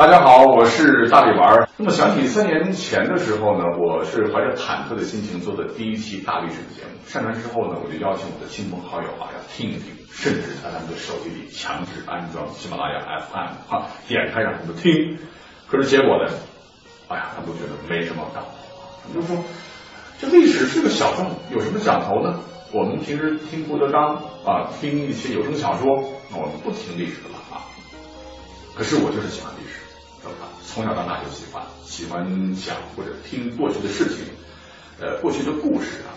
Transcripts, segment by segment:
大家好，我是大力丸儿。那么想起三年前的时候呢，我是怀着忐忑的心情做的第一期大历史的节目。上传之后呢，我就邀请我的亲朋好友啊，要听一听，甚至在他们的手机里强制安装喜马拉雅 FM，哈，点开让他们听。可是结果呢，哎呀，他们都觉得没什么搞头，他们就说这历史是个小众，有什么讲头呢？我们平时听郭德纲啊，听一些有声小说，我们不听历史了啊。可是我就是喜欢历史，从小到大就喜欢，喜欢讲或者听过去的事情，呃，过去的故事啊，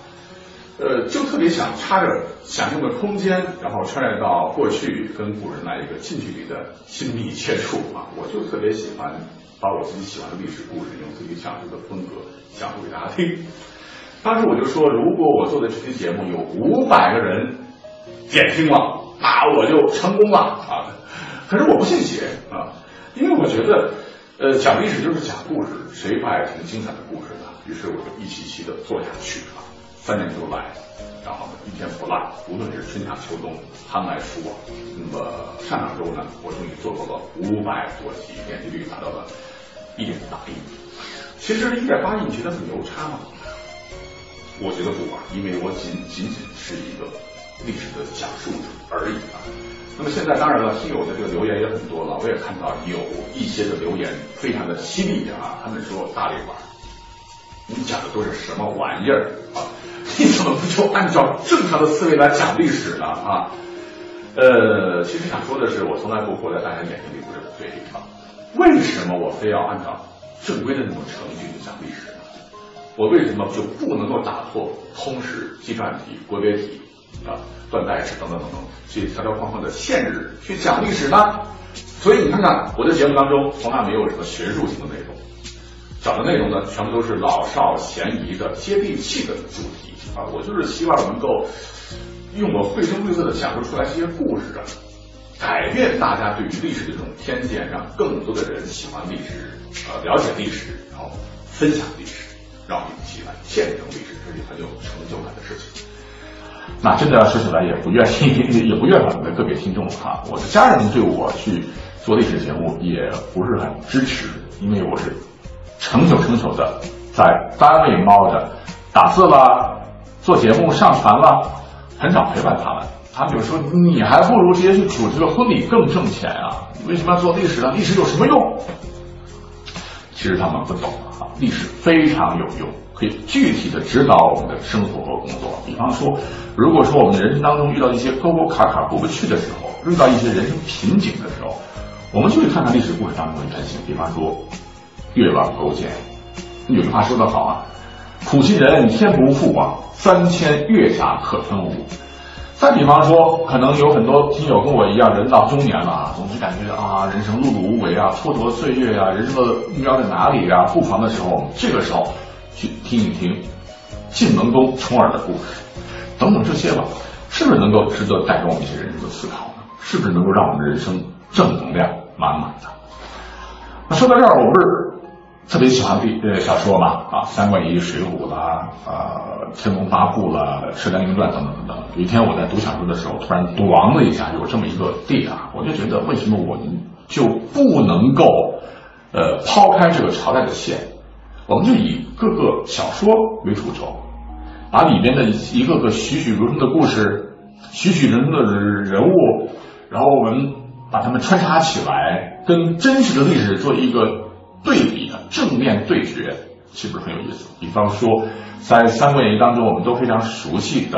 呃，就特别想插着想象的空间，然后穿越到过去，跟古人来一个近距离的亲密接触啊。我就特别喜欢把我自己喜欢的历史故事用自己讲述的风格讲述给大家听。当时我就说，如果我做的这期节目有五百个人点听了，那我就成功了啊！可是我不信邪啊，因为我觉得，呃，讲历史就是讲故事，谁不爱听精彩的故事呢？于是我就一期期的做下去啊，三年就来，然后呢一天不落，无论是春夏秋冬，寒来暑往。那么上两周呢，我终于做过了五百多集，点击率达到了一点八亿。其实一点八亿，你觉得很牛叉吗？我觉得不啊，因为我仅仅仅是一个历史的讲述者而已啊。那么现在当然了，听友的这个留言也很多了，我也看到有一些的留言非常的犀利啊，他们说大力丸，你讲的都是什么玩意儿啊？你怎么不就按照正常的思维来讲历史呢啊？呃，其实想说的是，我从来不活在大家眼睛里或者嘴里啊。为什么我非要按照正规的那种程序去讲历史呢？我为什么就不能够打破通史、纪传体、国别体啊、断代史等等等等去条条框框的限制去讲历史呢？所以你看看我的节目当中从来没有什么学术性的内容，讲的内容呢全部都是老少咸宜的、接地气的主题啊。我就是希望能够用我绘声绘色的讲述出来这些故事啊，改变大家对于历史的这种偏见，让更多的人喜欢历史，呃，了解历史，然后分享历史。让我们一起来见证历史，这是很有成就感的事情。那真的要说起来，也不愿意，也不怨我们的个别听众哈。我的家人对我去做历史节目也不是很支持，因为我是成宿成宿的在单位猫着打字了、做节目、上传了，很少陪伴他们。他们就说：“你还不如直接去组织个婚礼更挣钱啊！为什么要做历史呢？历史有什么用？”其实他们不懂啊，历史非常有用，可以具体的指导我们的生活和工作。比方说，如果说我们的人生当中遇到一些沟沟坎坎过不去的时候，遇到一些人生瓶颈的时候，我们就会看看历史故事当中的原型。比方说，越王勾践，有句话说得好啊，苦心人天不负啊，三千越甲可吞吴。再比方说，可能有很多听友跟我一样，人到中年了啊，总是感觉啊，人生碌碌无为啊，蹉跎岁月啊，人生的目标在哪里啊？不妨的时候，这个时候去听一听晋文公重耳的故事，等等这些吧，是不是能够值得带给我们一些人生的思考呢？是不是能够让我们人生正能量满满的？那说到这儿，我不是。特别喜欢历呃小说嘛啊，《三国演义》《水浒》啦，呃，《天龙八部》啦，《射雕英雄传》等等等等。有一天我在读小说的时候，突然咣的一下，有这么一个地啊，我就觉得为什么我们就不能够呃抛开这个朝代的线，我们就以各个小说为主轴，把里边的一个个栩栩如生的故事、栩栩如生的人物，然后我们把它们穿插起来，跟真实的历史做一个对比的。正面对决是不是很有意思？比方说，在《三国演义》当中，我们都非常熟悉的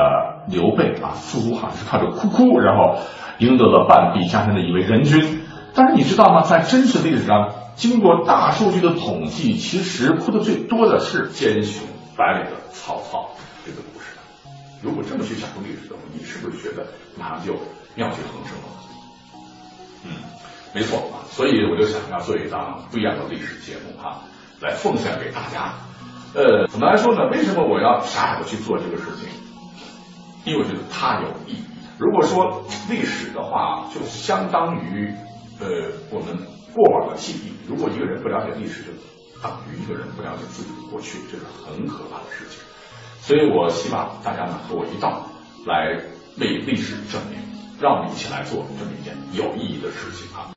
刘备啊，似乎好像是靠着哭哭，然后赢得了半壁江山的一位仁君。但是你知道吗？在真实历史上，经过大数据的统计，其实哭的最多的是奸雄败类的曹操这个故事。如果这么去讲述历史的话，你是。不是。觉得马上就妙趣横生了？嗯。没错啊，所以我就想要做一档不一样的历史节目哈，来奉献给大家。呃，怎么来说呢？为什么我要傻傻的去做这个事情？因为我觉得它有意义。如果说历史的话，就相当于呃我们过往的记忆。如果一个人不了解历史，就等于一个人不了解自己的过去，这是很可怕的事情。所以我希望大家呢和我一道来为历史证明，让我们一起来做这么一件有意义的事情啊。